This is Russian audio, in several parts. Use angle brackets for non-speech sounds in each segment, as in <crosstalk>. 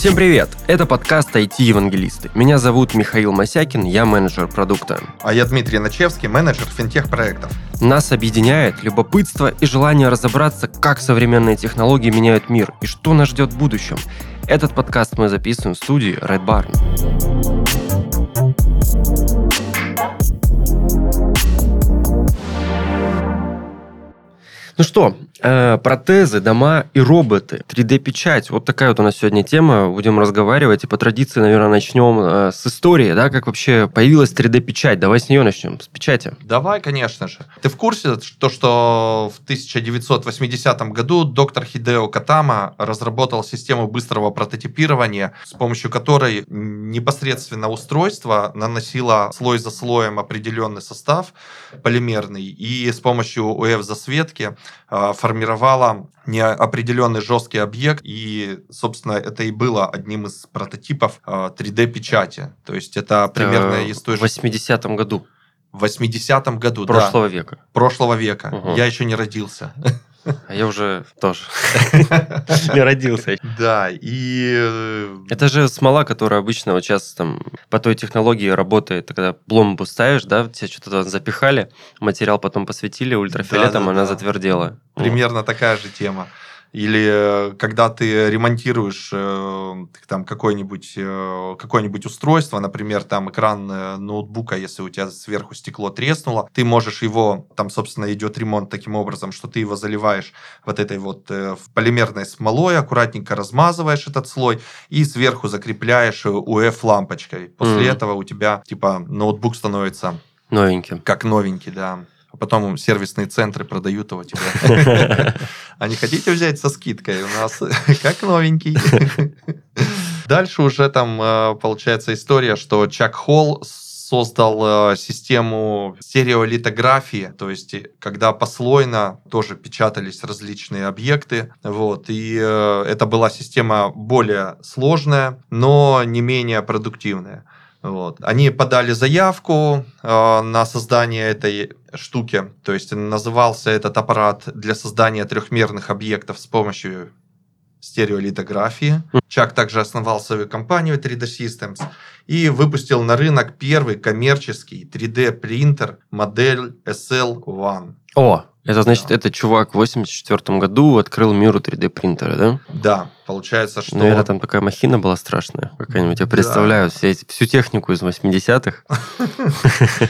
Всем привет! Это подкаст IT-евангелисты. Меня зовут Михаил Масякин, я менеджер продукта. А я Дмитрий Начевский, менеджер финтех-проектов. Нас объединяет любопытство и желание разобраться, как современные технологии меняют мир и что нас ждет в будущем. Этот подкаст мы записываем в студии Red Barn. Ну что, протезы, дома и роботы, 3D-печать. Вот такая вот у нас сегодня тема. Будем разговаривать. И по традиции, наверное, начнем э, с истории, да, как вообще появилась 3D-печать. Давай с нее начнем, с печати. Давай, конечно же. Ты в курсе, то, что в 1980 году доктор Хидео Катама разработал систему быстрого прототипирования, с помощью которой непосредственно устройство наносило слой за слоем определенный состав полимерный, и с помощью УФ-засветки а, формировала неопределенный жесткий объект, и, собственно, это и было одним из прототипов 3D-печати. А, То есть это примерно из той же... В 80-м году. В 80-м году, Прошлого да. века. Прошлого века. Угу. Я еще не родился. А я уже тоже <laughs> не родился. Да, и... Э, Это же смола, которая обычно вот сейчас там по той технологии работает, когда пломбу ставишь, да, тебе что-то запихали, материал потом посветили ультрафиолетом, она затвердела. Примерно такая же тема. Или э, когда ты ремонтируешь э, там какое-нибудь э, какое-нибудь устройство, например, там экран ноутбука, если у тебя сверху стекло треснуло, ты можешь его, там, собственно, идет ремонт таким образом, что ты его заливаешь вот этой вот полимерной смолой, аккуратненько размазываешь этот слой и сверху закрепляешь UF-лампочкой. После mm-hmm. этого у тебя, типа, ноутбук становится Новеньким. Как новенький, да а потом сервисные центры продают его тебе. <laughs> А не хотите взять со скидкой? У нас <laughs> как новенький. Дальше уже там э, получается история, что Чак Холл создал э, систему стереолитографии, то есть когда послойно тоже печатались различные объекты, вот, и э, это была система более сложная, но не менее продуктивная. Вот. Они подали заявку э, на создание этой штуки, то есть назывался этот аппарат для создания трехмерных объектов с помощью стереолитографии. Чак также основал свою компанию 3D Systems и выпустил на рынок первый коммерческий 3D принтер модель SL1. О, это значит, да. этот чувак в 84 году открыл миру 3D принтера, да? Да, получается, что... Наверное, там такая махина была страшная какая-нибудь. Я представляю да. все эти, всю технику из 80-х. <laughs>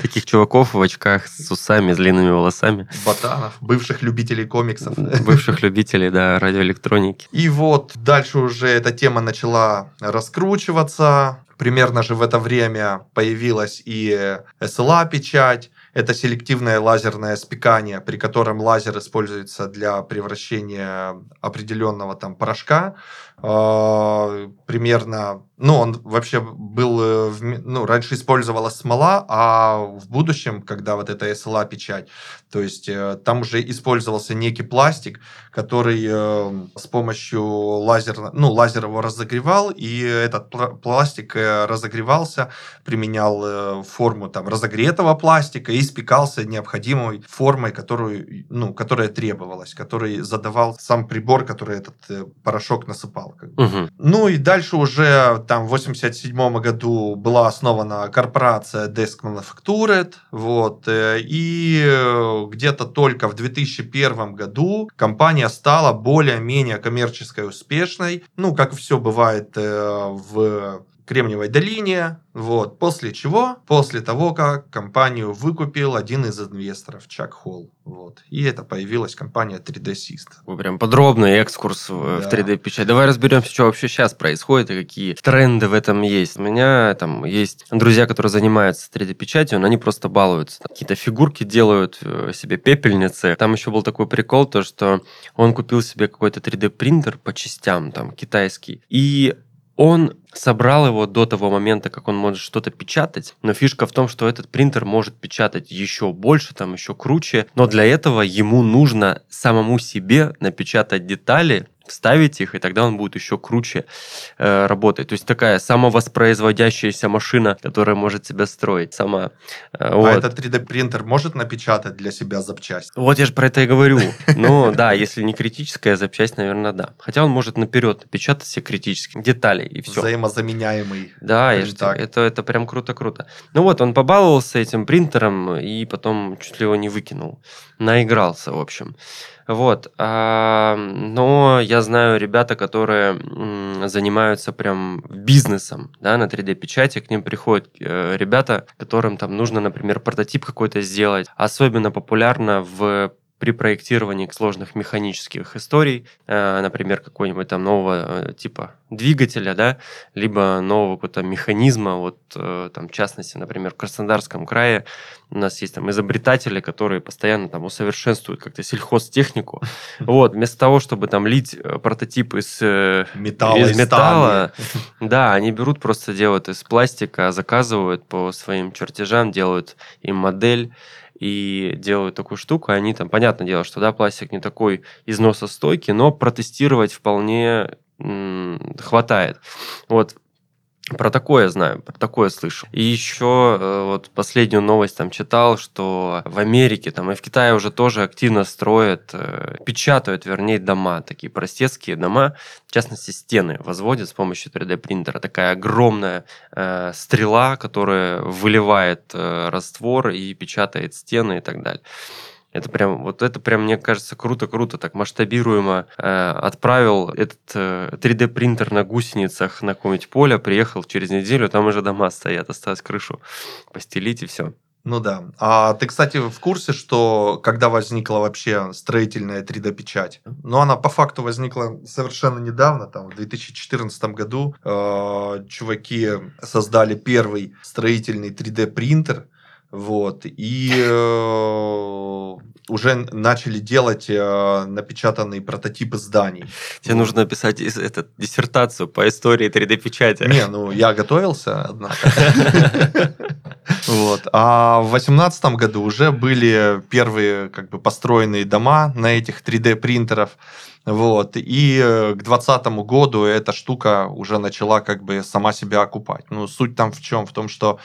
Таких чуваков в очках с усами, с длинными волосами. Ботанов, бывших любителей комиксов. Бывших любителей, да, радиоэлектроники. И вот дальше уже эта тема начала раскручиваться. Примерно же в это время появилась и SLA-печать, это селективное лазерное спекание, при котором лазер используется для превращения определенного там порошка. Э, примерно ну, он вообще был, э, ну, раньше использовалась смола, а в будущем, когда вот эта SLA печать, то есть э, там уже использовался некий пластик, который с помощью лазера, ну, лазер его разогревал, и этот пластик разогревался, применял форму там разогретого пластика и спекался необходимой формой, которую, ну, которая требовалась, который задавал сам прибор, который этот порошок насыпал. Угу. Ну и дальше уже там в 87 году была основана корпорация Desk Manufactured, вот, э, и где-то только в 2001 году компания стала более-менее коммерческой успешной, ну, как все бывает э, в Кремниевой долине, вот. После чего? После того, как компанию выкупил один из инвесторов, Чак Холл. Вот. И это появилась компания 3D Syst. Вы прям подробный экскурс в, да. в 3D-печать. Давай разберемся, что вообще сейчас происходит и какие тренды в этом есть. У меня там есть друзья, которые занимаются 3D-печатью, но они просто балуются. Какие-то фигурки делают э, себе пепельницы. Там еще был такой прикол, то что он купил себе какой-то 3D-принтер по частям, там, китайский. И он собрал его до того момента, как он может что-то печатать, но фишка в том, что этот принтер может печатать еще больше, там еще круче, но для этого ему нужно самому себе напечатать детали вставить их, и тогда он будет еще круче э, работать. То есть такая самовоспроизводящаяся машина, которая может себя строить сама. Э, а вот. этот 3D-принтер может напечатать для себя запчасть? Вот я же про это и говорю. Ну да, если не критическая запчасть, наверное, да. Хотя он может наперед напечатать все критические детали и все. Взаимозаменяемый. Да, это, это прям круто-круто. Ну вот, он побаловался этим принтером и потом чуть ли его не выкинул. Наигрался, в общем. Вот. А, но я знаю ребята, которые занимаются прям бизнесом да, на 3D-печати. К ним приходят э, ребята, которым там нужно, например, прототип какой-то сделать. Особенно популярно в при проектировании сложных механических историй, э, например, какой-нибудь там нового э, типа двигателя, да, либо нового какого-то механизма, вот э, там в частности, например, в Краснодарском крае у нас есть там изобретатели, которые постоянно там усовершенствуют как-то сельхозтехнику, <laughs> вот, вместо того, чтобы там лить прототип из металла, из металла <laughs> да, они берут просто делают из пластика, заказывают по своим чертежам, делают им модель, и делают такую штуку, они там, понятное дело, что да, пластик не такой износостойкий, но протестировать вполне хватает. Вот про такое знаю, про такое слышу. И еще э, вот последнюю новость там читал, что в Америке там и в Китае уже тоже активно строят, э, печатают, вернее, дома, такие простецкие дома, в частности, стены возводят с помощью 3D принтера. Такая огромная э, стрела, которая выливает э, раствор и печатает стены и так далее. Это прям, вот это прям, мне кажется, круто-круто, так масштабируемо э, отправил этот э, 3D-принтер на гусеницах на какое-нибудь поле, приехал через неделю, там уже дома стоят, осталось крышу постелить и все. Ну да. А ты, кстати, в курсе, что когда возникла вообще строительная 3D-печать? Ну, она по факту возникла совершенно недавно, там, в 2014 году. Э, чуваки создали первый строительный 3D-принтер, вот, и э, уже начали делать э, напечатанные прототипы зданий. Тебе вот. нужно написать этот, диссертацию по истории 3D-печати. Не, ну я готовился, однако. <laughs> Вот. А в 2018 году уже были первые как бы построенные дома на этих 3D-принтерах. Вот. И э, к 2020 году эта штука уже начала как бы сама себя окупать. Ну, суть там в чем? В том, что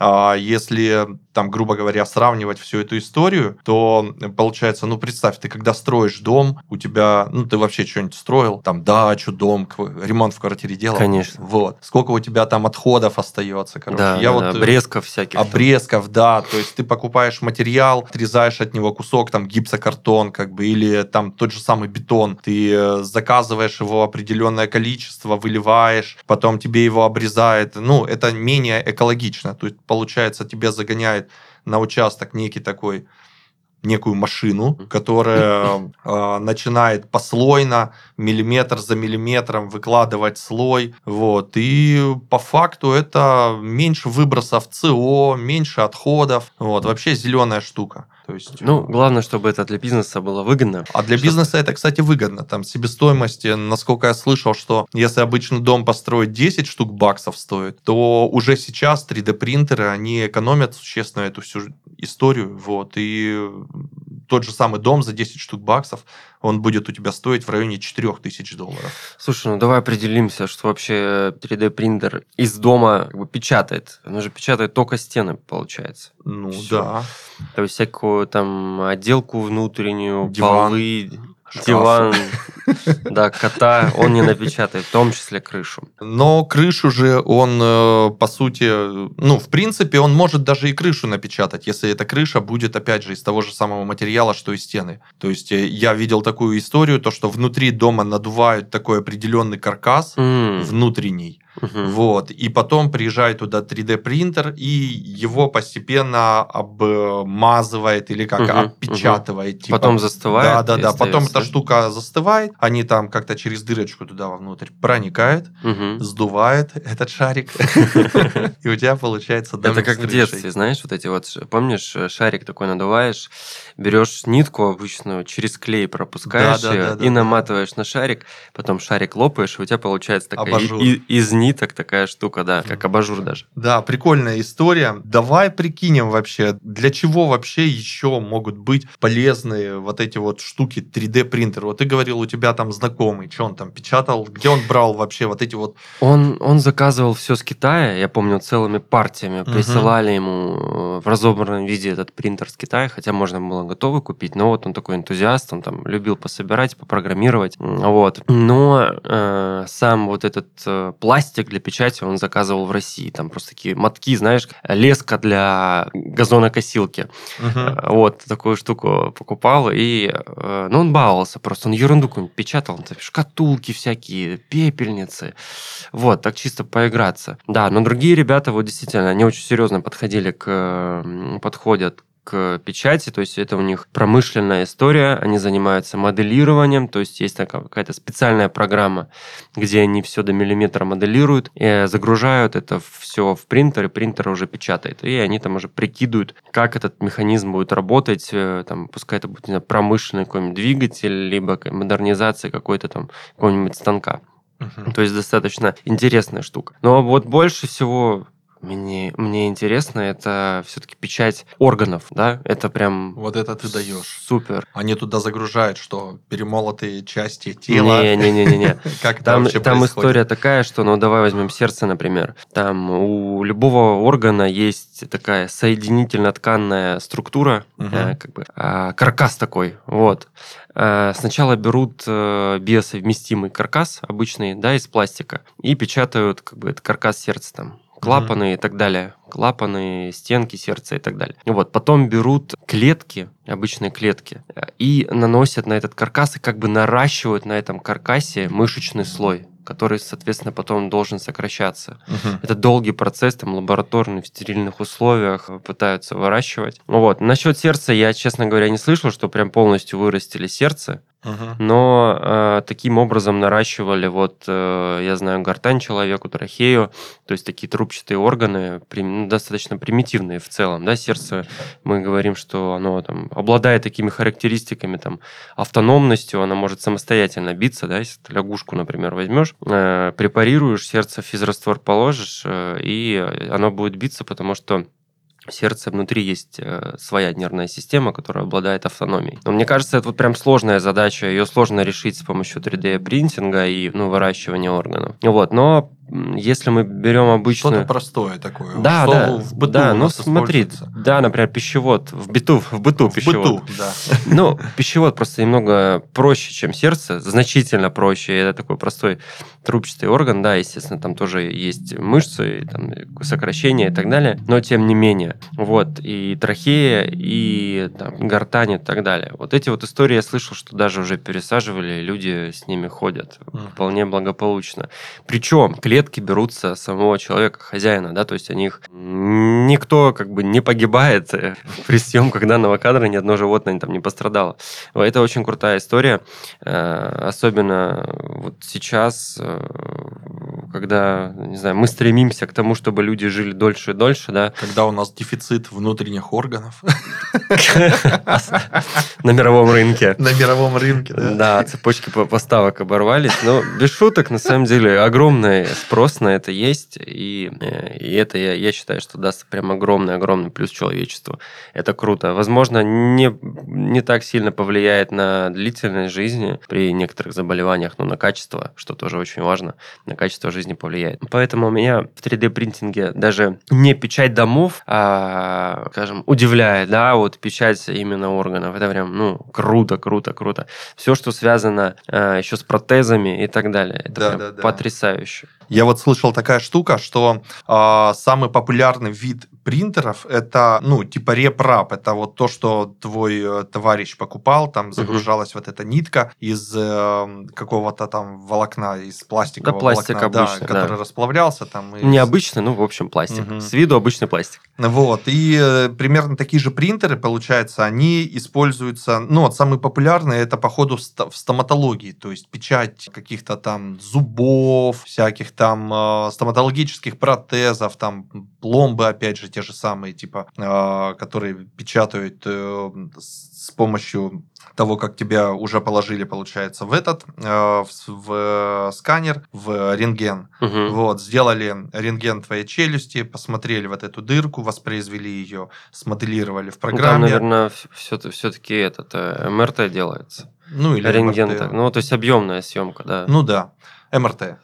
если там, грубо говоря, сравнивать всю эту историю, то получается, ну, представь, ты когда строишь дом, у тебя, ну, ты вообще что-нибудь строил, там, дачу, дом, ремонт в квартире делал. Конечно. Вот. Сколько у тебя там отходов остается, короче. Да, Я да, вот, да, обрезков всяких. Обрезков, да. То есть ты покупаешь материал, отрезаешь от него кусок, там, гипсокартон, как бы, или там тот же самый бетон. Ты э, заказываешь его определенное количество, выливаешь, потом тебе его обрезает. Ну, это менее экологично. То есть, получается, тебе загоняет на участок некий такой некую машину, которая э, <laughs> начинает послойно, миллиметр за миллиметром выкладывать слой. Вот. И по факту это меньше выбросов СО, меньше отходов. Вот. Вообще зеленая штука. То есть, ну, э, главное, чтобы это для бизнеса было выгодно. А для бизнеса это, кстати, выгодно. Там себестоимость, насколько я слышал, что если обычный дом построить 10 штук баксов стоит, то уже сейчас 3D-принтеры, они экономят существенно эту всю историю. Вот. И тот же самый дом за 10 штук баксов, он будет у тебя стоить в районе 4000 долларов. Слушай, ну давай определимся, что вообще 3D-принтер из дома как бы печатает. Он же печатает только стены, получается. Ну Всё. да. То есть всякую там отделку внутреннюю, Диван. полы, диван, да, кота он не напечатает, в том числе крышу. Но крышу же он, э, по сути, ну, в принципе, он может даже и крышу напечатать, если эта крыша будет, опять же, из того же самого материала, что и стены. То есть э, я видел такую историю, то, что внутри дома надувают такой определенный каркас mm. внутренний, Угу. Вот. И потом приезжает туда 3D принтер и его постепенно обмазывает или как угу. опечатывает. Угу. Типа. Потом застывает. Да, да, да. Потом эта штука застывает, они там как-то через дырочку туда вовнутрь проникают, угу. сдувает этот шарик, <laughs> и у тебя получается Это как в детстве, знаешь, вот эти вот, помнишь, шарик такой надуваешь, берешь нитку обычную, через клей пропускаешь ее и наматываешь на шарик, потом шарик лопаешь, и у тебя получается такая из ниток такая штука, да, как абажур даже. Да, прикольная история. Давай прикинем вообще, для чего вообще еще могут быть полезны вот эти вот штуки 3D принтер. Вот ты говорил, у тебя там знакомый, что он там печатал, где он брал вообще вот эти вот... Он, он заказывал все с Китая, я помню, целыми партиями. Угу. Присылали ему э, в разобранном виде этот принтер с Китая, хотя можно было готовый купить, но вот он такой энтузиаст, он там любил пособирать, попрограммировать, вот. Но э, сам вот этот э, пластик для печати он заказывал в России, там просто такие мотки, знаешь, леска для газонокосилки. Угу. Вот, такую штуку покупал, и, э, ну, он баловался просто, он ерунду какую-нибудь печатал, там, шкатулки всякие, пепельницы, вот, так чисто поиграться. Да, но другие ребята, вот действительно, они очень серьезно подходили к, подходят к печати, то есть это у них промышленная история, они занимаются моделированием, то есть есть какая-то специальная программа, где они все до миллиметра моделируют, и загружают это все в принтер, и принтер уже печатает, и они там уже прикидывают, как этот механизм будет работать, э, там, пускай это будет знаю, промышленный какой-нибудь двигатель, либо модернизация какой-то там какого-нибудь станка. Uh-huh. То есть достаточно интересная штука. Но вот больше всего мне, мне интересно, это все-таки печать органов, да? Это прям... Вот это ты даешь. Супер. Они туда загружают, что перемолотые части тела. Не-не-не-не. <laughs> Как это там, Там история такая, что, ну, давай возьмем сердце, например. Там у любого органа есть такая соединительно-тканная структура, угу. э, как бы, э, каркас такой, вот. Э, сначала берут э, биосовместимый каркас обычный, да, из пластика, и печатают, как бы, это каркас сердца там клапаны mm-hmm. и так далее. Клапаны, стенки сердца и так далее. Вот, потом берут клетки, обычные клетки, и наносят на этот каркас и как бы наращивают на этом каркасе мышечный слой который, соответственно, потом должен сокращаться. Угу. Это долгий процесс, там, лабораторный, в стерильных условиях пытаются выращивать. Вот. Насчет сердца я, честно говоря, не слышал, что прям полностью вырастили сердце. Но э, таким образом наращивали, вот, э, я знаю, гортань человеку, трахею, то есть такие трубчатые органы, при, ну, достаточно примитивные в целом, да, сердце, мы говорим, что оно там обладает такими характеристиками, там, автономностью, оно может самостоятельно биться, да, если ты лягушку, например, возьмешь, э, препарируешь, сердце физраствор положишь, э, и оно будет биться, потому что в сердце внутри есть э, своя нервная система, которая обладает автономией. Но мне кажется, это вот прям сложная задача, ее сложно решить с помощью 3D-принтинга и ну, выращивания органов. Вот, но если мы берем обычную... Что-то простое такое. Да, да. В быту да, ну смотри, да, например, пищевод. В быту, в быту в пищевод. быту, да. Ну, пищевод просто немного проще, чем сердце, значительно проще. Это такой простой трубчатый орган, да, естественно, там тоже есть мышцы, там, сокращения и так далее, но тем не менее. Вот, и трахея, и там, гортань и так далее. Вот эти вот истории я слышал, что даже уже пересаживали, люди с ними ходят вполне благополучно. Причем клиент клетки берутся самого человека, хозяина, да, то есть о них никто как бы не погибает э, <laughs> при съемках данного кадра, ни одно животное там не пострадало. Это очень крутая история, э, особенно вот сейчас, э, когда, не знаю, мы стремимся к тому, чтобы люди жили дольше и дольше, да. Когда у нас дефицит внутренних органов. На мировом рынке. На мировом рынке, да. Да, цепочки поставок оборвались, но без шуток, на самом деле, огромный спрос на это есть, и, э, и это, я, я считаю, что даст прям огромный-огромный плюс человечеству. Это круто. Возможно, не, не так сильно повлияет на длительность жизни при некоторых заболеваниях, но на качество, что тоже очень важно, на качество жизни повлияет. Поэтому меня в 3D-принтинге даже не печать домов, а, скажем, удивляет, да, вот печать именно органов. Это прям, ну, круто, круто, круто. Все, что связано а, еще с протезами и так далее. Это да, прям да, да. потрясающе. Я вот слышал такая штука, что э, самый популярный вид принтеров это, ну, типа репрап. Это вот то, что твой э, товарищ покупал, там загружалась uh-huh. вот эта нитка из э, какого-то там волокна, из пластикового да, пластик волокна, обычный, да, который расплавлялся там. И... Необычный, ну, в общем, пластик. Uh-huh. С виду обычный пластик. Вот. И э, примерно такие же принтеры, получается, они используются, ну, вот самые популярные это, походу, в стоматологии, то есть печать каких-то там зубов, всяких там э, стоматологических протезов, там пломбы, опять же, те же самые, типа, э, которые печатают э, с помощью того, как тебя уже положили, получается, в этот, э, в, в сканер, в рентген. Мгм. Вот, сделали рентген твоей челюсти, посмотрели вот эту дырку, воспроизвели ее, смоделировали в Ну, Там, программе. наверное, все-таки этот э, МРТ делается. ну, или Рентген. МРТ. так. Ну, то есть объемная съемка, да. Ну да, МРТ.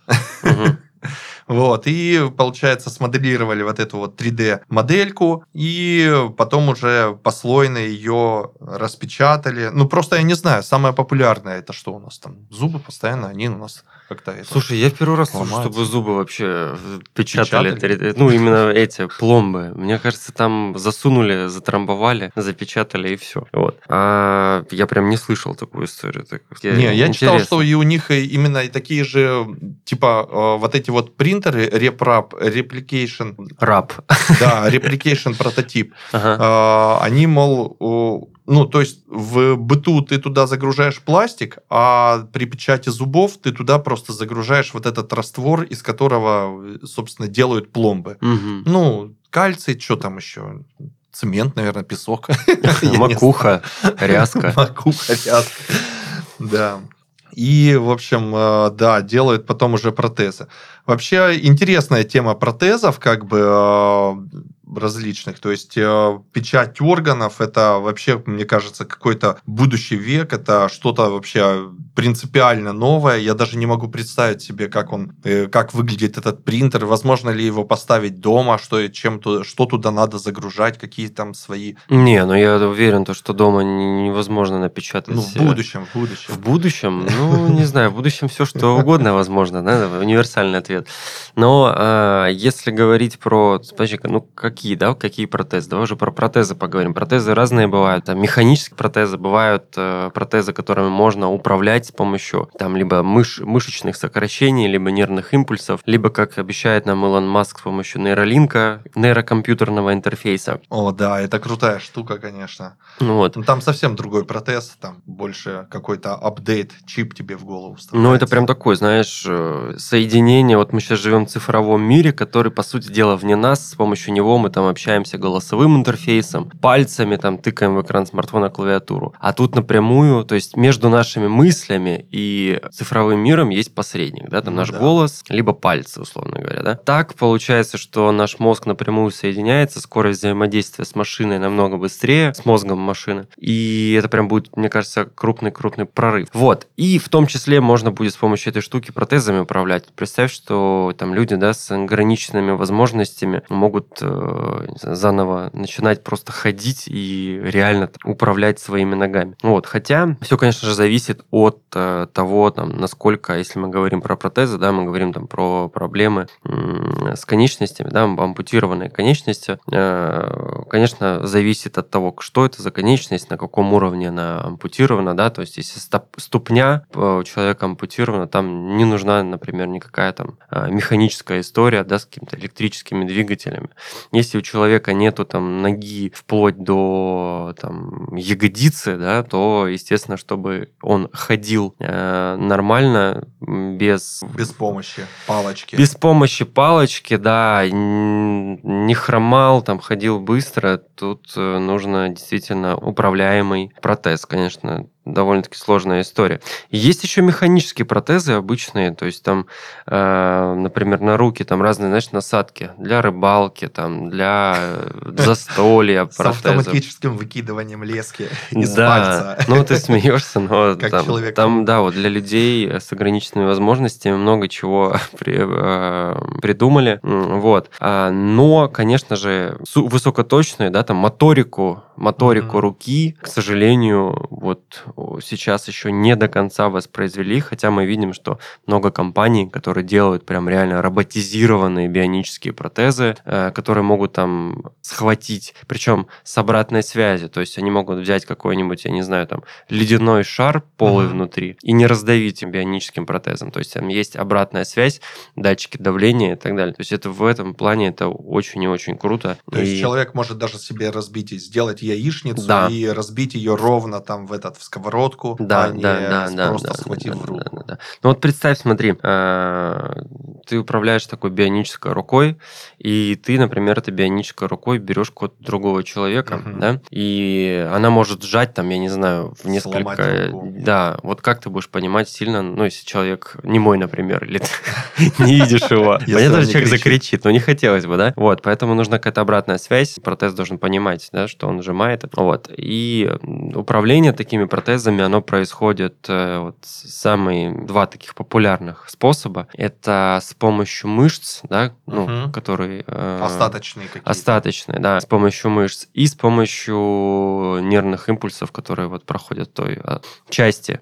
Вот, и, получается, смоделировали вот эту вот 3D-модельку, и потом уже послойно ее распечатали. Ну, просто я не знаю, самое популярное это что у нас там? Зубы постоянно, они у нас как-то это... Слушай, я в первый раз слышу, чтобы зубы вообще э, печатали. Печатали? 3D. Ну, именно эти пломбы. Мне кажется, там засунули, затрамбовали, запечатали и все. Вот. А я прям не слышал такую историю. Так, Не, я читал, что и у них и именно и такие же, типа, э, вот эти вот принтеры, RepRap, Replication, Раб. да, Replication прототип, Ага. А, они, мол, ну, то есть в быту ты туда загружаешь пластик, а при печати зубов ты туда просто загружаешь вот этот раствор, из которого, собственно, делают пломбы. Мгм. Ну, кальций, что там еще? Цемент, наверное, песок. <laughs> Макуха, ряска. <laughs> Макуха, ряска. Да. И, в общем, э, да, делают потом уже протезы. Вообще интересная тема протезов, как бы э, различных. То есть э, печать органов это вообще, мне кажется, какой-то будущий век. Это что-то вообще принципиально новое. Я даже не могу представить себе, как он, э, как выглядит этот принтер. Возможно ли его поставить дома, что чем то, что туда надо загружать, какие там свои. Не, ну я уверен, то, что дома не- невозможно напечатать. Ну, в э, будущем, в будущем. В будущем, ну, не знаю, в будущем все что угодно возможно, да, универсальный ответ. Но если говорить про, ну, какие, да, какие протезы? Давай уже про протезы поговорим. Протезы разные бывают. Там механические протезы, бывают э, протезы, которыми можно управлять с помощью там либо мыш- мышечных сокращений, либо нервных импульсов, либо, как обещает нам Илон Маск, с помощью нейролинка, нейрокомпьютерного интерфейса. О, да, это крутая штука, конечно. Ну вот. Ну, Там совсем другой протез, там больше какой-то апдейт, чип тебе в голову Ну, это вставляется. прям такое, знаешь, э, соединение. Вот мы сейчас живем в цифровом мире, который, по сути дела, вне нас. С помощью него мы там общаемся голосовым интерфейсом, пальцами там тыкаем в экран смартфона клавиатуру. А тут напрямую, то есть между нашими мыслями и цифровым миром есть посредник, да, там Ну наш да. голос, либо пальцы, условно говоря, да. Так получается, что наш мозг напрямую соединяется, скорость взаимодействия с машиной намного быстрее, с мозгом машины. И это прям будет, мне кажется, крупный-крупный прорыв. Вот. И в том числе можно будет с помощью этой штуки протезами управлять. Представь, что там люди, да, с ограниченными возможностями могут э, знаю, заново начинать просто ходить и реально управлять своими ногами. Вот. Хотя все, конечно же, зависит от э, того, там, насколько, если мы говорим про протезы, да, мы говорим там про проблемы с конечностями, да, ампутированные конечности, э, конечно, зависит от того, что это за конечность, на каком уровне она ампутирована, да, то есть если ступня э, у человека ампутирована, там не нужна, например, никакая там э, механическая история, да, с какими-то электрическими двигателями. Если у человека нету там ноги вплоть до там ягодицы, да, то, естественно, чтобы он ходил э, нормально, без Без помощи, палочки. без помощи палочки, да, не хромал, там ходил быстро, тут э, нужно действительно управляемый протез, конечно, довольно-таки сложная история. Есть еще механические протезы обычные, то есть там, э, например, на руки там разные, знаешь, насадки для рыбалки, там для э, <laughs> застолья С автоматическим выкидыванием лески <laughs> из да, пальца. ну ты смеешься, но <laughs> там, да, вот для людей с ограниченными возможностями много чего э, придумали, вот. А, Но, конечно же, высокоточную, да, там моторику, моторику руки, к сожалению, вот сейчас еще не до конца воспроизвели, хотя мы видим, что много компаний, которые делают прям реально роботизированные бионические протезы, э, которые могут там схватить, причем с обратной связи, то есть они могут взять какой-нибудь, я не знаю, там ледяной шар полый Мгм. внутри и не раздавить им бионическим протезом, то есть там есть обратная связь, датчики давления и так далее. То есть это в этом плане это очень и очень круто. То есть И- человек может даже себе разбить и сделать яичницу Да. и разбить ее ровно там в этот в сковородку, Да, а не да, да, да, просто да, схватив да, в да, руку. да, да. Ну вот представь, смотри, э, ты управляешь такой бионической рукой, и ты, например, этой бионической рукой берешь код другого человека, Мгм. да, и она может сжать там, я не знаю, в несколько... Да, вот как ты будешь понимать сильно, ну, если человек не мой, например, или ты <laughs> не видишь его. Понятно, он что человек кричит. закричит, но не хотелось бы, да? Вот, поэтому нужна какая-то обратная связь, протез должен понимать, да, что он сжимает. Вот, и управление такими протезами, оно происходит э, вот самые два таких популярных способа. Это с помощью мышц, да, ну, Мгм. которые... э, Остаточные какие-то. Остаточные, да, с помощью мышц и с помощью нервных импульсов, которые вот проходят в той а, части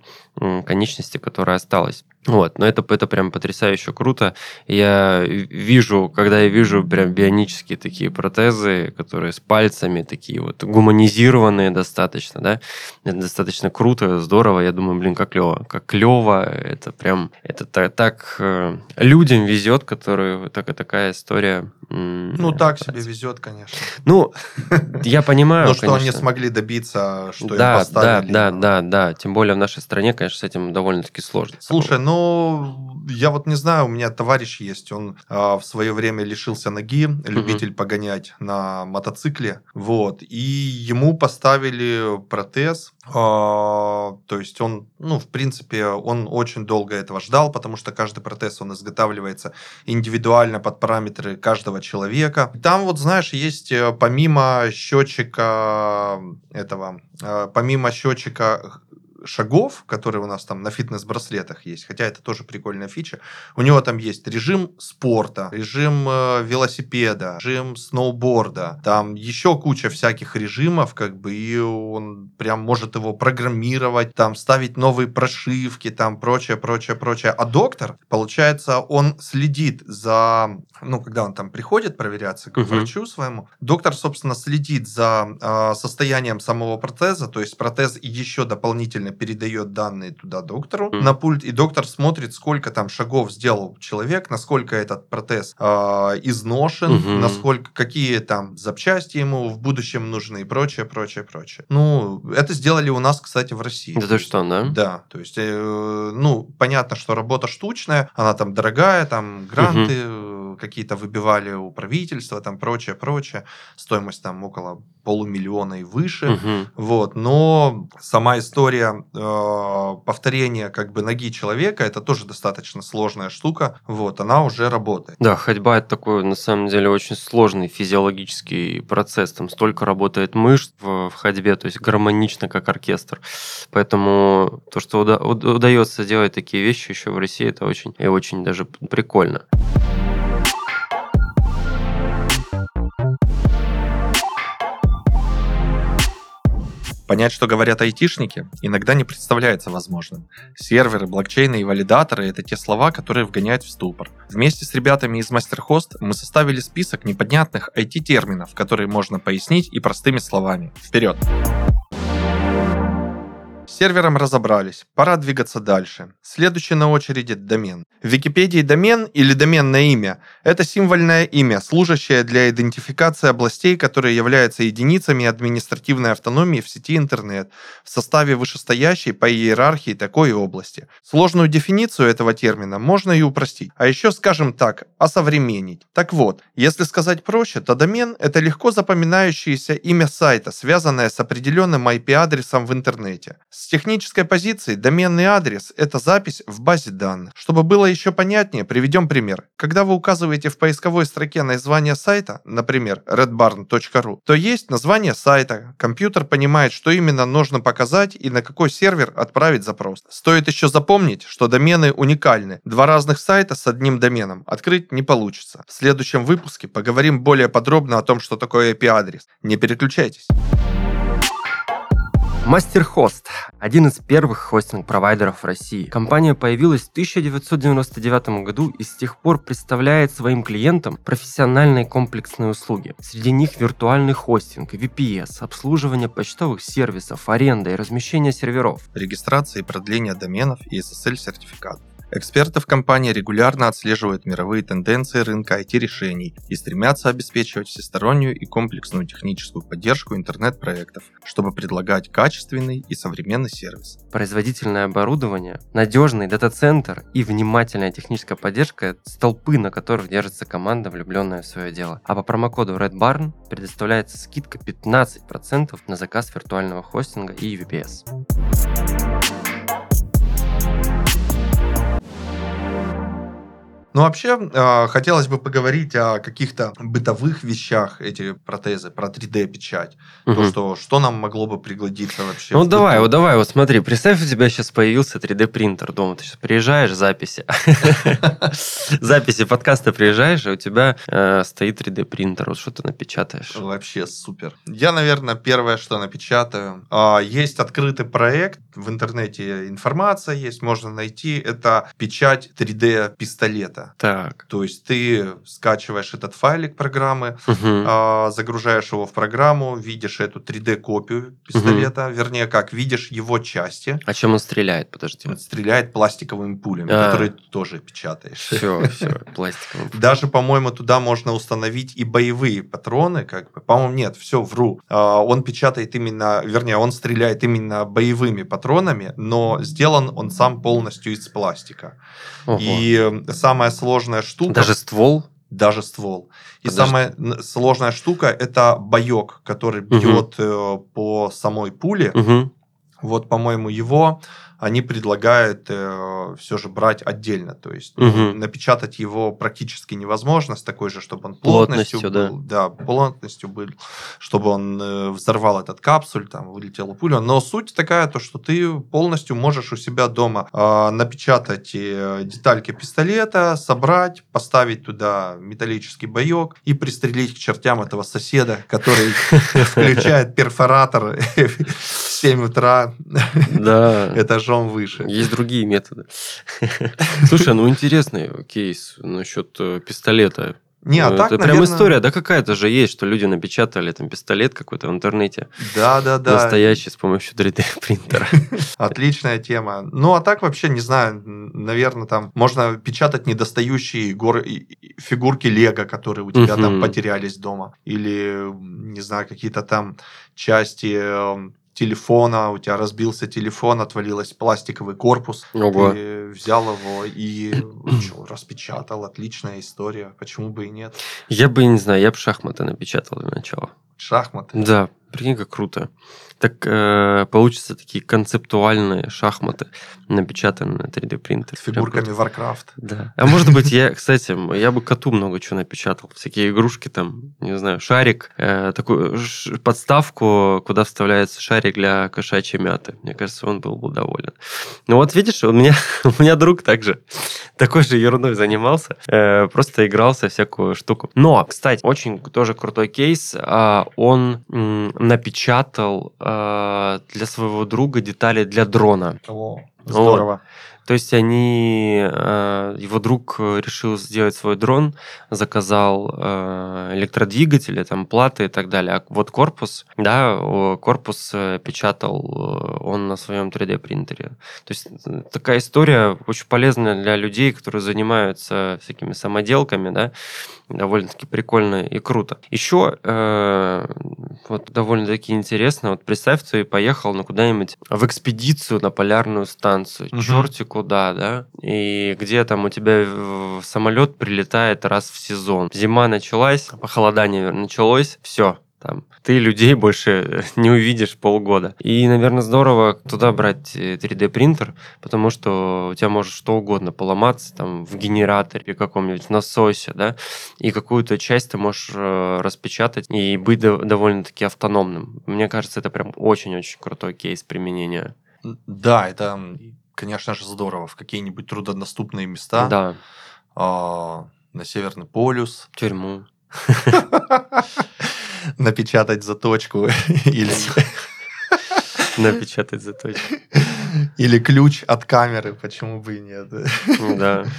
конечности, которая осталась. Вот, но это, это прям потрясающе круто. Я вижу, когда я вижу прям бионические такие протезы, которые с пальцами такие вот гуманизированные достаточно, да, это достаточно круто, здорово. Я думаю, блин, как клево, как клево. Это прям, это так, так э, людям везет, которые так, такая история. Ну, так себе нравится. везет, конечно. Ну, я понимаю, Но что они смогли добиться, что им да, да, поставили. да, да, да. Тем более в нашей стране, конечно, с этим довольно-таки сложно. Слушай, ну, я вот не знаю, у меня товарищ есть, он а, в свое время лишился ноги, любитель погонять на мотоцикле, вот, и ему поставили протез, а, то есть он, ну, в принципе, он очень долго этого ждал, потому что каждый протез, он изготавливается индивидуально под параметры каждого человека. Там вот, знаешь, есть э, помимо счетчика этого, э, помимо счетчика шагов, которые у нас там на фитнес-браслетах есть, хотя это тоже прикольная фича, у него там есть режим спорта, режим э, велосипеда, режим сноуборда, там еще куча всяких режимов, как бы, и он прям может его программировать, там ставить новые прошивки, там прочее, прочее, прочее. А доктор, получается, он следит за, ну, когда он там приходит проверяться к Мгм. врачу своему, доктор, собственно, следит за э, состоянием самого протеза, то есть протез еще дополнительно передает данные туда доктору Мгм. на пульт, и доктор смотрит, сколько там шагов сделал человек, насколько этот протез э, изношен, Мгм. насколько какие там запчасти ему в будущем нужны и прочее, прочее, прочее. Ну, это сделали у нас, кстати, в России. Да То ты что, да? да, то есть, э, ну, понятно, что работа штучная, она там дорогая, там гранты э, какие-то выбивали у правительства, там прочее, прочее, стоимость там около полумиллиона и выше. Мгм. Вот, но сама история э, повторения как бы ноги человека, это тоже достаточно сложная штука, вот, она уже работает. Да, ходьба это такой, на самом деле, очень сложный физиологический процесс. Там столько работает мышц в, в ходьбе, то есть гармонично, как оркестр. Поэтому то, что уда- уд- удается делать такие вещи еще в России, это очень и очень даже прикольно. Понять, что говорят айтишники, иногда не представляется возможным. Серверы, блокчейны и валидаторы – это те слова, которые вгоняют в ступор. Вместе с ребятами из MasterHost мы составили список непонятных IT-терминов, которые можно пояснить и простыми словами. Вперед! С сервером разобрались, пора двигаться дальше. Следующий на очереди – домен. В Википедии домен или доменное имя – это символьное имя, служащее для идентификации областей, которые являются единицами административной автономии в сети интернет в составе вышестоящей по иерархии такой области. Сложную дефиницию этого термина можно и упростить, а еще, скажем так, осовременить. Так вот, если сказать проще, то домен – это легко запоминающееся имя сайта, связанное с определенным IP-адресом в интернете. С технической позиции доменный адрес – это запись в базе данных. Чтобы было еще понятнее, приведем пример. Когда вы указываете в поисковой строке название сайта, например, redbarn.ru, то есть название сайта. Компьютер понимает, что именно нужно показать и на какой сервер отправить запрос. Стоит еще запомнить, что домены уникальны. Два разных сайта с одним доменом открыть не получится. В следующем выпуске поговорим более подробно о том, что такое IP-адрес. Не переключайтесь. MasterHost – один из первых хостинг-провайдеров в России. Компания появилась в 1999 году и с тех пор представляет своим клиентам профессиональные комплексные услуги. Среди них виртуальный хостинг, VPS, обслуживание почтовых сервисов, аренда и размещение серверов. Регистрация и продление доменов и SSL-сертификатов. Эксперты в компании регулярно отслеживают мировые тенденции рынка IT-решений и стремятся обеспечивать всестороннюю и комплексную техническую поддержку интернет-проектов, чтобы предлагать качественный и современный сервис. Производительное оборудование, надежный дата-центр и внимательная техническая поддержка – столпы, на которых держится команда, влюбленная в свое дело. А по промокоду Red Barn предоставляется скидка 15% на заказ виртуального хостинга и VPS. Ну, вообще, э, хотелось бы поговорить о каких-то бытовых вещах, эти протезы, про 3D-печать. Угу. То, что, что нам могло бы пригодиться вообще. Ну, давай, вот давай, вот смотри, представь, у тебя сейчас появился 3D-принтер дома. Ты сейчас приезжаешь, записи. <laughs> Записи подкаста приезжаешь, и у тебя э, стоит 3D-принтер. Вот что ты напечатаешь? Вообще супер. Я, наверное, первое, что напечатаю. А, есть открытый проект, в интернете информация есть, можно найти. Это печать 3D-пистолета. Так. То есть ты скачиваешь этот файлик программы, угу. загружаешь его в программу, видишь эту 3D-копию пистолета, угу. вернее, как, видишь его части. А чем он стреляет, подожди? Он стреляет пластиковыми пулями, а. которые ты тоже печатаешь. Все, <laughs> все, пластиковыми Даже, по-моему, туда можно установить и боевые патроны, как бы. По-моему, нет, все, вру. А, он печатает именно, вернее, он стреляет именно боевыми патронами, но сделан он сам полностью из пластика. Ого. И самое сложная штука... Даже ствол? Даже ствол. И Подожди. самая сложная штука это боек, который бьет угу. по самой пуле. Угу. Вот, по-моему, его они предлагают э, все же брать отдельно. То есть угу. напечатать его практически невозможно с такой же, чтобы он плотностью, плотностью был. Да. да, плотностью был, чтобы он э, взорвал этот капсуль, там вылетела пуля. Но суть такая, то, что ты полностью можешь у себя дома э, напечатать э, детальки пистолета, собрать, поставить туда металлический боек и пристрелить к чертям этого соседа, который <laughs> включает перфоратор <laughs> в 7 утра. Да. Это этажом выше. Есть другие методы. Слушай, ну интересный кейс насчет э, пистолета. Не, а ну, так, Это наверное... прям история, да, какая-то же есть, что люди напечатали там пистолет какой-то в интернете. Да, да, да. Настоящий с помощью 3D-принтера. <laughs> Отличная тема. Ну, а так вообще, не знаю, наверное, там можно печатать недостающие горы, фигурки Лего, которые у тебя там потерялись дома. Или, не знаю, какие-то там части эм, телефона, у тебя разбился телефон, отвалилась пластиковый корпус, Ого. ты взял его и <clears throat> что, распечатал, отличная история, почему бы и нет. Я бы, не знаю, я бы шахматы напечатал для начала. Шахматы? Да, прикинь, как круто так э, получатся такие концептуальные шахматы, напечатанные на 3D принтере. С фигурками Прям, Warcraft. Да. А может быть, я, кстати, я бы коту много чего напечатал. Всякие игрушки там, не знаю, шарик, э, такую подставку, куда вставляется шарик для кошачьей мяты. Мне кажется, он был бы доволен. Ну вот видишь, у меня, <laughs> у меня друг также такой же ерундой занимался, э, просто игрался всякую штуку. Но, кстати, очень тоже крутой кейс. Э, он напечатал э, для своего друга детали для дрона. О, здорово. Вот. То есть они, э, его друг решил сделать свой дрон, заказал э, электродвигатели, там платы и так далее. А вот корпус, да, корпус э, печатал он на своем 3D принтере. То есть такая история очень полезная для людей, которые занимаются всякими самоделками, да, довольно-таки прикольно и круто. Еще э, вот довольно-таки интересно, вот представь, ты поехал на куда-нибудь в экспедицию на полярную станцию, угу. черти куда, да, и где там у тебя самолет прилетает раз в сезон. Зима началась, похолодание началось, все, там, ты людей больше <laughs> не увидишь полгода. И, наверное, здорово туда брать 3D-принтер, потому что у тебя может что угодно поломаться там в генераторе каком-нибудь, насосе, да, и какую-то часть ты можешь э, распечатать и быть довольно-таки автономным. Мне кажется, это прям очень-очень крутой кейс применения. Да, это, конечно же, здорово. В какие-нибудь труднодоступные места. Да. Э, на Северный полюс. Тюрьму. <laughs> напечатать заточку <laughs> или... <laughs> Напечатать заточку. Или ключ от камеры, почему бы и нет. Да. <laughs>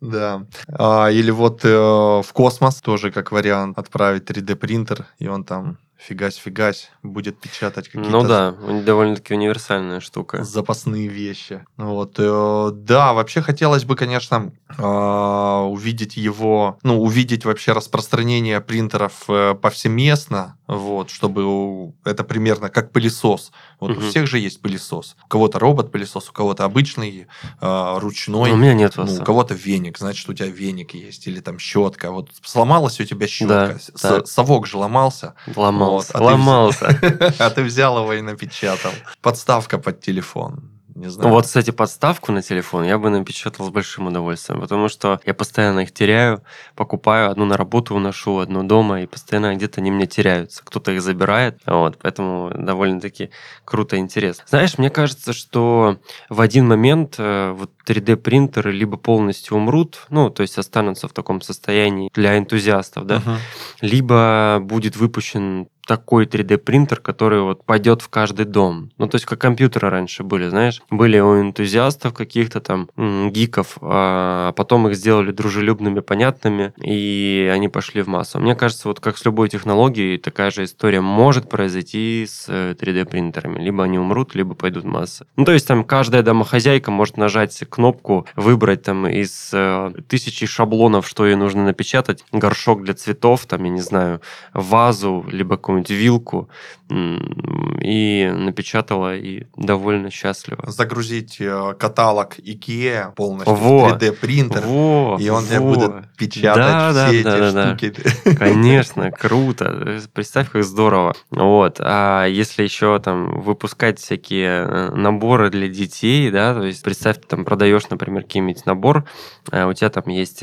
Да. А, или вот э, в космос тоже как вариант отправить 3D принтер, и он там фигась-фигась будет печатать какие-то Ну да, довольно-таки универсальная штука. запасные вещи. Вот. э, Да, вообще хотелось бы, конечно, а, увидеть его, ну, увидеть вообще распространение принтеров э, повсеместно, вот, чтобы у- это примерно как пылесос. Вот у Мгм. всех же есть пылесос. У кого-то робот-пылесос, у кого-то обычный, а, ручной. Но у меня нет Ну, у кого-то веник, значит, у тебя веник есть, или там щетка. Вот сломалась у тебя щетка, с- да. совок же ломался, Ломался. Вот, а ты ломался. <laughs> а ты взял его и напечатал. Подставка под телефон. Не знаю. Вот, кстати, подставку на телефон я бы напечатал с большим удовольствием, потому что я постоянно их теряю, покупаю, одну на работу уношу, одну дома, и постоянно где-то они мне теряются. Кто-то их забирает, вот, поэтому довольно-таки круто и интересно. Знаешь, мне кажется, что в один момент э, вот 3D-принтеры либо полностью умрут, ну, то есть останутся в таком состоянии для энтузиастов, да, Мгм. либо будет выпущен такой 3D-принтер, который вот пойдет в каждый дом. Ну, то есть, как компьютеры раньше были, знаешь, были у энтузиастов каких-то там гиков, а потом их сделали дружелюбными, понятными, и они пошли в массу. Мне кажется, вот как с любой технологией, такая же история может произойти с э, 3D-принтерами. Либо они умрут, либо пойдут в массы. Ну, то есть, там каждая домохозяйка может нажать кнопку, выбрать там из э, тысячи шаблонов, что ей нужно напечатать, горшок для цветов, там, я не знаю, вазу, либо какую-нибудь вилку, и напечатала, и довольно счастлива. Загрузить э, каталог IKEA полностью Во. в 3D-принтер. Во, И он тебе во. будет печатать Да, да, все да, эти да, да. штуки. <laughs> Конечно, круто. Представь, как здорово. Вот. А если еще там выпускать всякие э, наборы для детей, да, то есть представь, ты там продаешь, например, какой-нибудь набор, э, у тебя там есть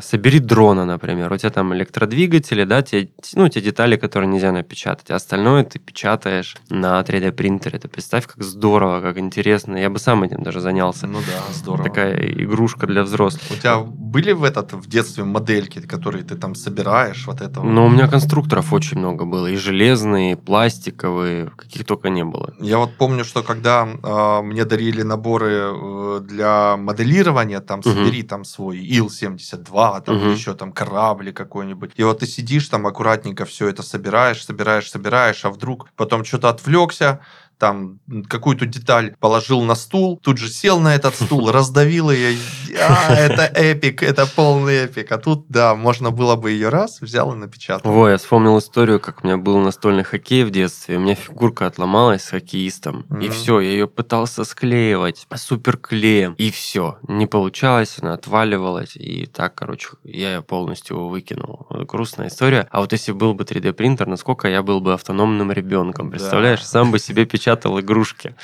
собери дрона, например, у тебя там электродвигатели, да, те, ну, те детали, которые нельзя напечатать, а остальное ты печатаешь на 3D принтере. Ты представь, как здорово, как интересно. Я бы сам этим даже занялся. Ну да, здорово. Такая игрушка для взрослых. У тебя были в этот в детстве модельки, которые ты там собираешь, вот это вот? Но у меня конструкторов очень много было. И железные, и пластиковые, каких только не было. Я вот помню, что когда э, мне дарили наборы э, для моделирования, там собери там свой Ил-72, там Мгм. еще там корабль какой-нибудь. И вот ты сидишь там аккуратненько все это собираешь, собираешь, собираешь, а вдруг потом что-то отвлекся, там какую-то деталь положил на стул, тут же сел на этот <laughs> стул, раздавил ее. А, это эпик, это полный эпик. А тут, да, можно было бы ее раз, взял и напечатал. Во, я вспомнил историю, как у меня был настольный хоккей в детстве. У меня фигурка отломалась с хоккеистом. И Мгм. все, я ее пытался склеивать суперклеем. И все, не получалось, она отваливалась. И так, короче, я ее полностью выкинул. Грустная история. А вот если был бы 3D принтер, насколько я был бы автономным ребенком. Да. Представляешь, сам бы себе печатал игрушки.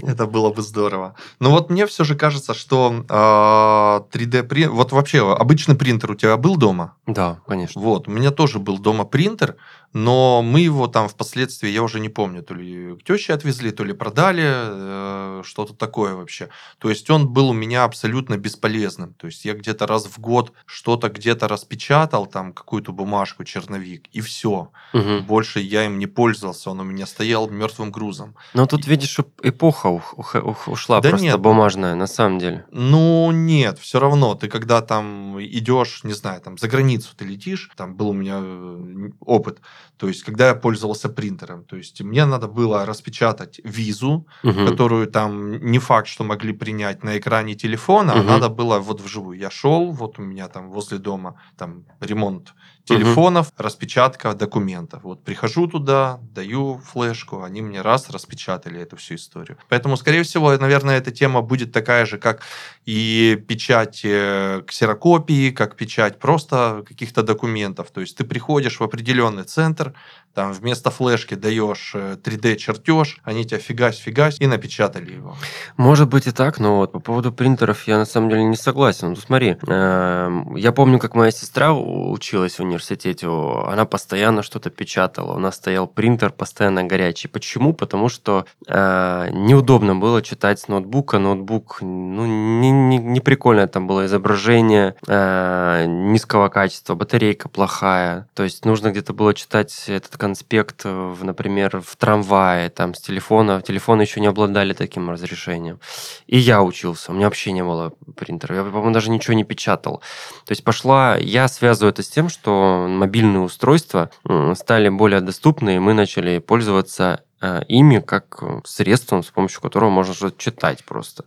Это было бы здорово. Но вот мне все же кажется, что а, 3D принтер... Вот вообще, обычный принтер у тебя был дома? Да, конечно. Вот, у меня тоже был дома принтер, но мы его там впоследствии, я уже не помню, то ли к теще отвезли, то ли продали, э, что-то такое вообще. То есть он был у меня абсолютно бесполезным. То есть я где-то раз в год что-то где-то распечатал, там какую-то бумажку, черновик, и все. Мгм. Больше я им не пользовался, он у меня стоял мертвым грузом. Но тут, видишь, эп- эпоха ушла Да просто нет. бумажная, на самом деле. Ну, нет, все равно. Ты когда там идешь, не знаю, там за границу ты летишь, там был у меня э, опыт. То есть, когда я пользовался принтером, то есть мне надо было распечатать визу, Мгм. которую там не факт, что могли принять на экране телефона, а Мгм. надо было вот вживую. Я шел, вот у меня там возле дома там ремонт телефонов, распечатка документов. Вот прихожу туда, даю флешку, они мне раз распечатали эту всю историю. Поэтому, скорее всего, наверное, эта тема будет такая же, как и печать э, ксерокопии, как печать просто каких-то документов. То есть ты приходишь в определенный центр, там вместо флешки даешь 3D-чертеж, они тебя фигась-фигась и напечатали его. Может быть и так, но вот по поводу принтеров я на самом деле не согласен. Ну смотри, эм, я помню, как моя сестра училась в университете, она постоянно что-то печатала, у нас стоял принтер постоянно горячий. Почему? Потому что э, неудобно было читать с ноутбука. Ноутбук, ну, не, не, не прикольное там было изображение э, низкого качества, батарейка плохая. То есть нужно где-то было читать этот конспект, в, например, в трамвае, там, с телефона. Телефоны еще не обладали таким разрешением. И я учился, у меня вообще не было принтера. Я, по-моему, даже ничего не печатал. То есть пошла... Я связываю это с тем, что мобильные устройства стали более доступны, и мы начали пользоваться Э, ими как э, средством, с помощью которого можно что-то читать просто.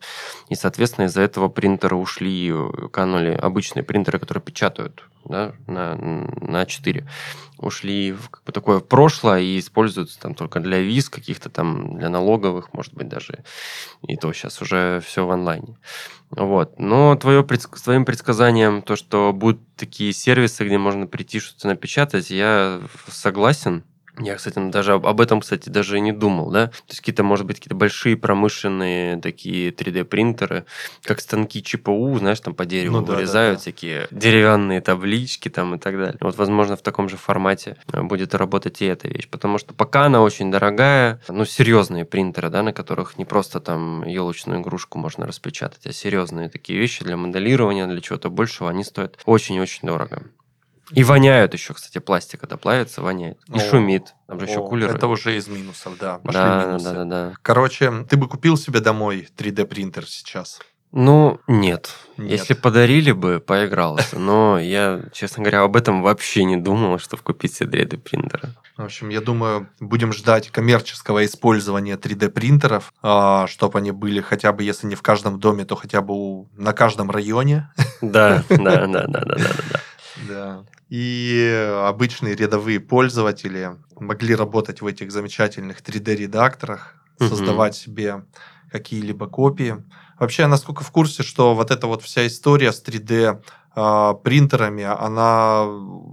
И, соответственно, из-за этого принтеры ушли, э, канули обычные принтеры, которые печатают да, на, на 4 ушли в как бы такое прошлое и используются там только для виз, каких-то там для налоговых, может быть, даже. И то сейчас уже все в онлайне. Вот. Но твое, твоим предсказанием, то, что будут такие сервисы, где можно прийти что-то напечатать, я согласен. Я, кстати, даже об этом, кстати, даже и не думал, да. То есть какие-то, может быть, какие-то большие промышленные такие 3D-принтеры, как станки ЧПУ, знаешь, там по дереву ну, да, вырезают да, да. всякие деревянные таблички там и так далее. Вот, возможно, в таком же формате э, будет работать и эта вещь, потому что пока она очень дорогая, ну, серьезные принтеры, да, на которых не просто там елочную игрушку можно распечатать, а серьезные такие вещи для моделирования, для чего-то большего, они стоят очень-очень дорого. И воняют еще, кстати, пластик, когда плавится, воняет. И о, шумит. Там же о, еще кулеры. Это уже из минусов, да. Пошли да, минусы. да, да, да. Короче, ты бы купил себе домой 3D принтер сейчас? Ну, нет. нет. Если подарили бы, поигрался. Но я, честно говоря, об этом вообще не думал, что купить себе 3D принтеры. В общем, я думаю, будем ждать коммерческого использования 3D принтеров, а, чтобы они были хотя бы, если не в каждом доме, то хотя бы на каждом районе. <laughs> Да, да, да, да, да, да. Да и обычные рядовые пользователи могли работать в этих замечательных 3D-редакторах, угу. создавать себе какие-либо копии. Вообще, насколько в курсе, что вот эта вот вся история с 3D а, принтерами, она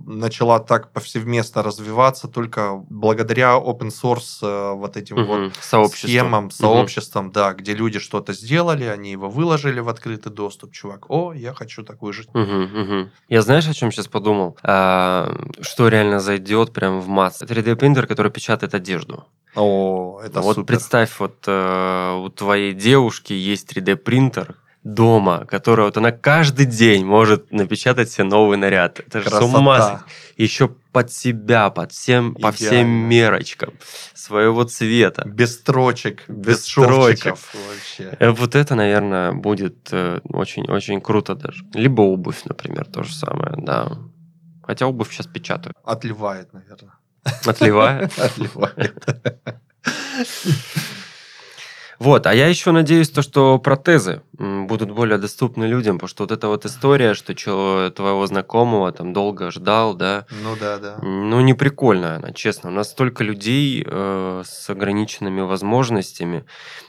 начала так повсеместно развиваться только благодаря open source э, вот этим угу, вот сообществам. схемам, сообществам, угу. да, где люди что-то сделали, они его выложили в открытый доступ, чувак, о, я хочу такую же. Угу, угу. Я знаешь, о чем сейчас подумал? А, что реально зайдет прям в массы? 3D принтер, который печатает одежду. О, это вот супер. представь, вот э, у твоей девушки есть 3D принтер, дома, которая вот она каждый день может напечатать себе новый наряд. Это же Красота. с ума Еще под себя, под всем, по всем мерочкам своего цвета. Без строчек, без, без строчек. Вообще. Э, вот это, наверное, будет очень-очень э, круто даже. Либо обувь, например, то же самое, да. Хотя обувь сейчас печатают. Отливает, наверное. Отливает? <laughs> Отливает. Вот, а я еще надеюсь, то, что протезы будут более доступны людям, потому что вот эта вот история, что твоего знакомого там долго ждал, да. Ну да, да. Ну не прикольная она, честно. У нас столько людей э, с ограниченными возможностями.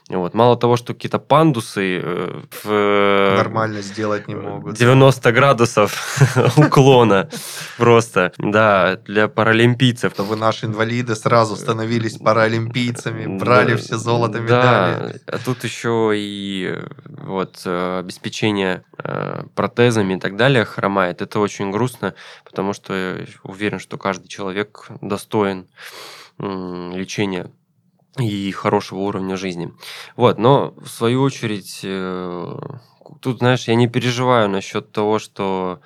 Вот. Мало того, что какие-то пандусы э, в... Нормально сделать не могут. 90 градусов <laughs> уклона просто, да, для паралимпийцев. Вы наши инвалиды сразу становились паралимпийцами, брали все золото, медали. А тут еще и вот э, обеспечение э, протезами и так далее хромает. Это очень грустно, потому что уверен, что каждый человек достоин лечения и хорошего уровня жизни. Вот, но в свою очередь, э, тут, знаешь, я не переживаю насчет того, что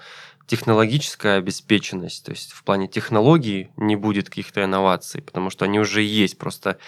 технологическая обеспеченность, то есть в плане технологий не будет каких-то инноваций, потому что они уже есть, просто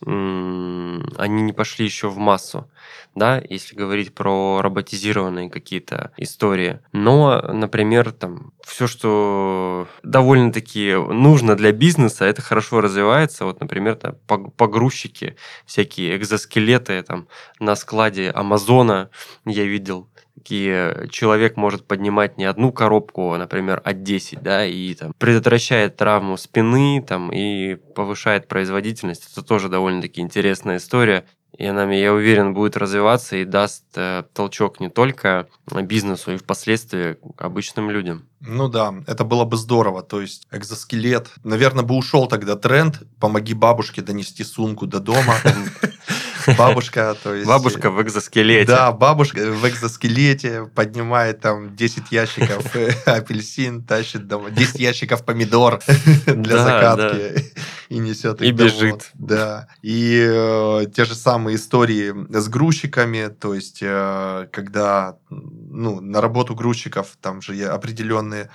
они не пошли еще в массу, да, если говорить про роботизированные какие-то истории. Но, например, там все, что довольно-таки нужно для бизнеса, это хорошо развивается. Вот, например, там, погрузчики, всякие экзоскелеты там на складе Амазона я видел и человек может поднимать не одну коробку, а, например, а 10, да, и там предотвращает травму спины, там, и повышает производительность. Это тоже довольно-таки интересная история. И она, я уверен, будет развиваться и даст э, толчок не только бизнесу, и впоследствии обычным людям. Ну да, это было бы здорово. То есть экзоскелет. Наверное, бы ушел тогда тренд «помоги бабушке донести сумку до дома». <laughs> Бабушка, то есть... Бабушка в экзоскелете. Да, бабушка в экзоскелете поднимает там 10 ящиков <laughs> апельсин, тащит домой, 10 ящиков помидор <laughs> для закатки. И несет И бежит. Да. И э, те же самые истории с грузчиками, то есть э, когда ну, на работу грузчиков там же определенные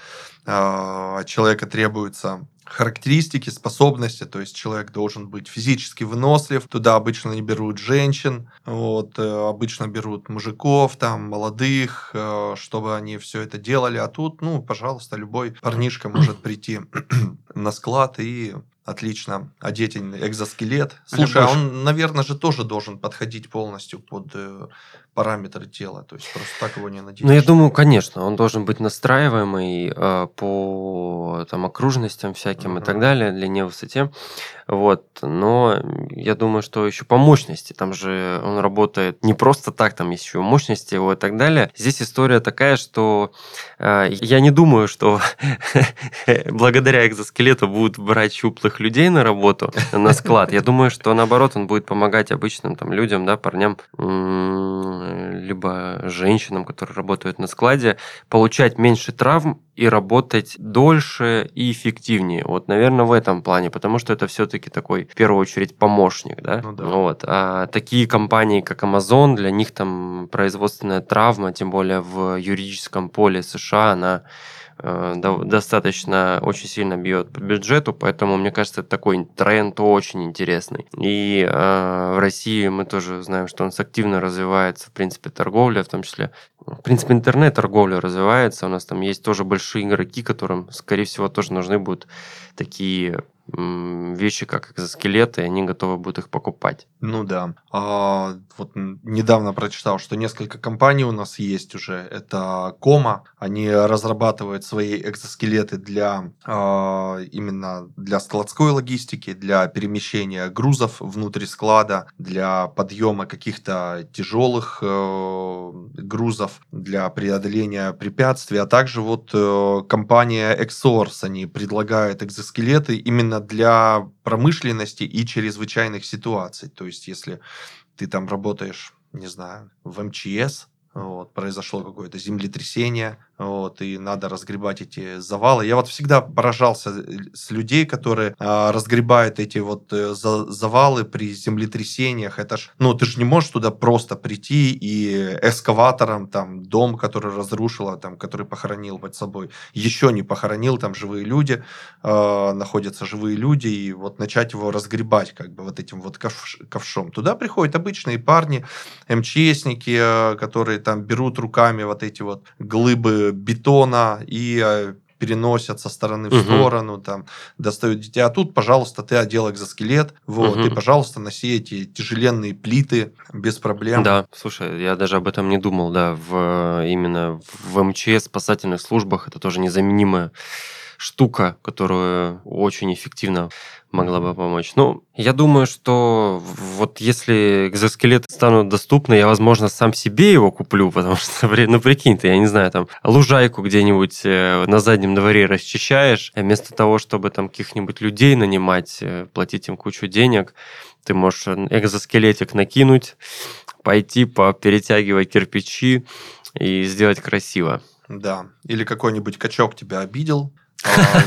э, человека требуются характеристики, способности, то есть человек должен быть физически вынослив, туда обычно не берут женщин, вот, э, обычно берут мужиков, там, молодых, э, чтобы они все это делали, а тут, ну, пожалуйста, любой парнишка может прийти <clears throat> на склад и отлично одеть экзоскелет. Слушай, а он, наверное, же тоже должен подходить полностью под э, параметры тела, то есть просто так его не надеть. Ну, я думаю, конечно, он должен быть настраиваемый э, по там, окружностям всяким uh-huh. и так далее, длине, высоте. Вот. Но я думаю, что еще по мощности. Там же он работает не просто так, там есть еще мощности его и так далее. Здесь история такая, что э, я не думаю, что <laughs> благодаря экзоскелету будут брать щуплых людей на работу, на склад. Я думаю, что наоборот, он будет помогать обычным там людям, да, парням, либо женщинам, которые работают на складе, получать меньше травм и работать дольше и эффективнее. Вот, наверное, в этом плане, потому что это все-таки такой, в первую очередь, помощник, да? Ну, да. Вот. А такие компании, как Amazon, для них там производственная травма, тем более в юридическом поле США, она Э, достаточно очень сильно бьет по бюджету, поэтому мне кажется, это такой тренд очень интересный. И э, в России мы тоже знаем, что у нас активно развивается, в принципе, торговля, в том числе, в принципе, интернет-торговля развивается, у нас там есть тоже большие игроки, которым, скорее всего, тоже нужны будут такие вещи, как экзоскелеты, и они готовы будут их покупать. Ну да. А, вот недавно прочитал, что несколько компаний у нас есть уже. Это Кома. Они разрабатывают свои экзоскелеты для а, именно для складской логистики, для перемещения грузов внутри склада, для подъема каких-то тяжелых э, грузов, для преодоления препятствий. А также вот э, компания Exors, они предлагают экзоскелеты именно именно для промышленности и чрезвычайных ситуаций. То есть, если ты там работаешь, не знаю, в МЧС, вот, произошло какое-то землетрясение, вот, и надо разгребать эти завалы. Я вот всегда поражался э, с людей, которые а, разгребают эти вот э, за, завалы при землетрясениях. Это ж, ну, ты же не можешь туда просто прийти и эскаватором там дом, который разрушило, там, который похоронил под собой, еще не похоронил, там живые люди, э, находятся живые люди, и вот начать его разгребать как бы вот этим вот ковш, ковшом. Туда приходят обычные парни, МЧСники, э, которые там берут руками вот эти вот глыбы бетона и э, переносят со стороны в угу. сторону, там, достают детей. А тут, пожалуйста, ты одел экзоскелет, вот, угу. и, пожалуйста, носи эти тяжеленные плиты без проблем. Да, слушай, я даже об этом не думал, да, в, именно в МЧС, спасательных службах это тоже незаменимая штука, которую очень эффективно могла бы помочь. Ну, я думаю, что вот если экзоскелеты станут доступны, я, возможно, сам себе его куплю, <laughs> потому что, ну, прикинь ты, я не знаю, там, лужайку где-нибудь э, на заднем дворе расчищаешь, а вместо того, чтобы там каких-нибудь людей нанимать, э, платить им кучу денег, ты можешь экзоскелетик накинуть, пойти перетягивать кирпичи и сделать красиво. Да. Или какой-нибудь качок тебя обидел,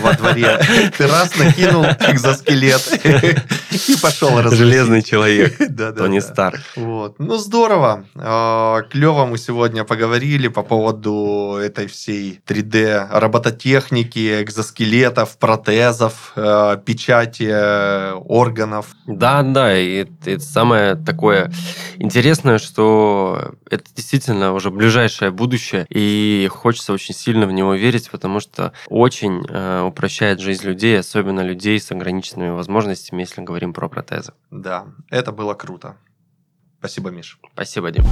во дворе. <laughs> Ты раз накинул экзоскелет <laughs> и пошел <laughs> разрушить. Железный человек. <laughs> Да, да. Тони Старк. Вот. Ну, здорово. А, Клево мы сегодня поговорили по поводу этой всей 3D робототехники, экзоскелетов, протезов, а, печати э, органов. Да, да. И это самое такое интересное, что это действительно уже ближайшее будущее, и хочется очень сильно в него верить, потому что очень э, упрощает жизнь людей, особенно людей с ограниченными возможностями, если говорим про протезы. Да, это было круто. Спасибо, Миш. Спасибо, Дим.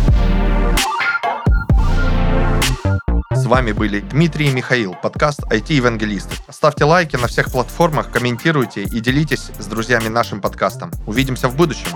С вами были Дмитрий и Михаил, подкаст IT-евангелисты. Ставьте лайки на всех платформах, комментируйте и делитесь с друзьями нашим подкастом. Увидимся в будущем.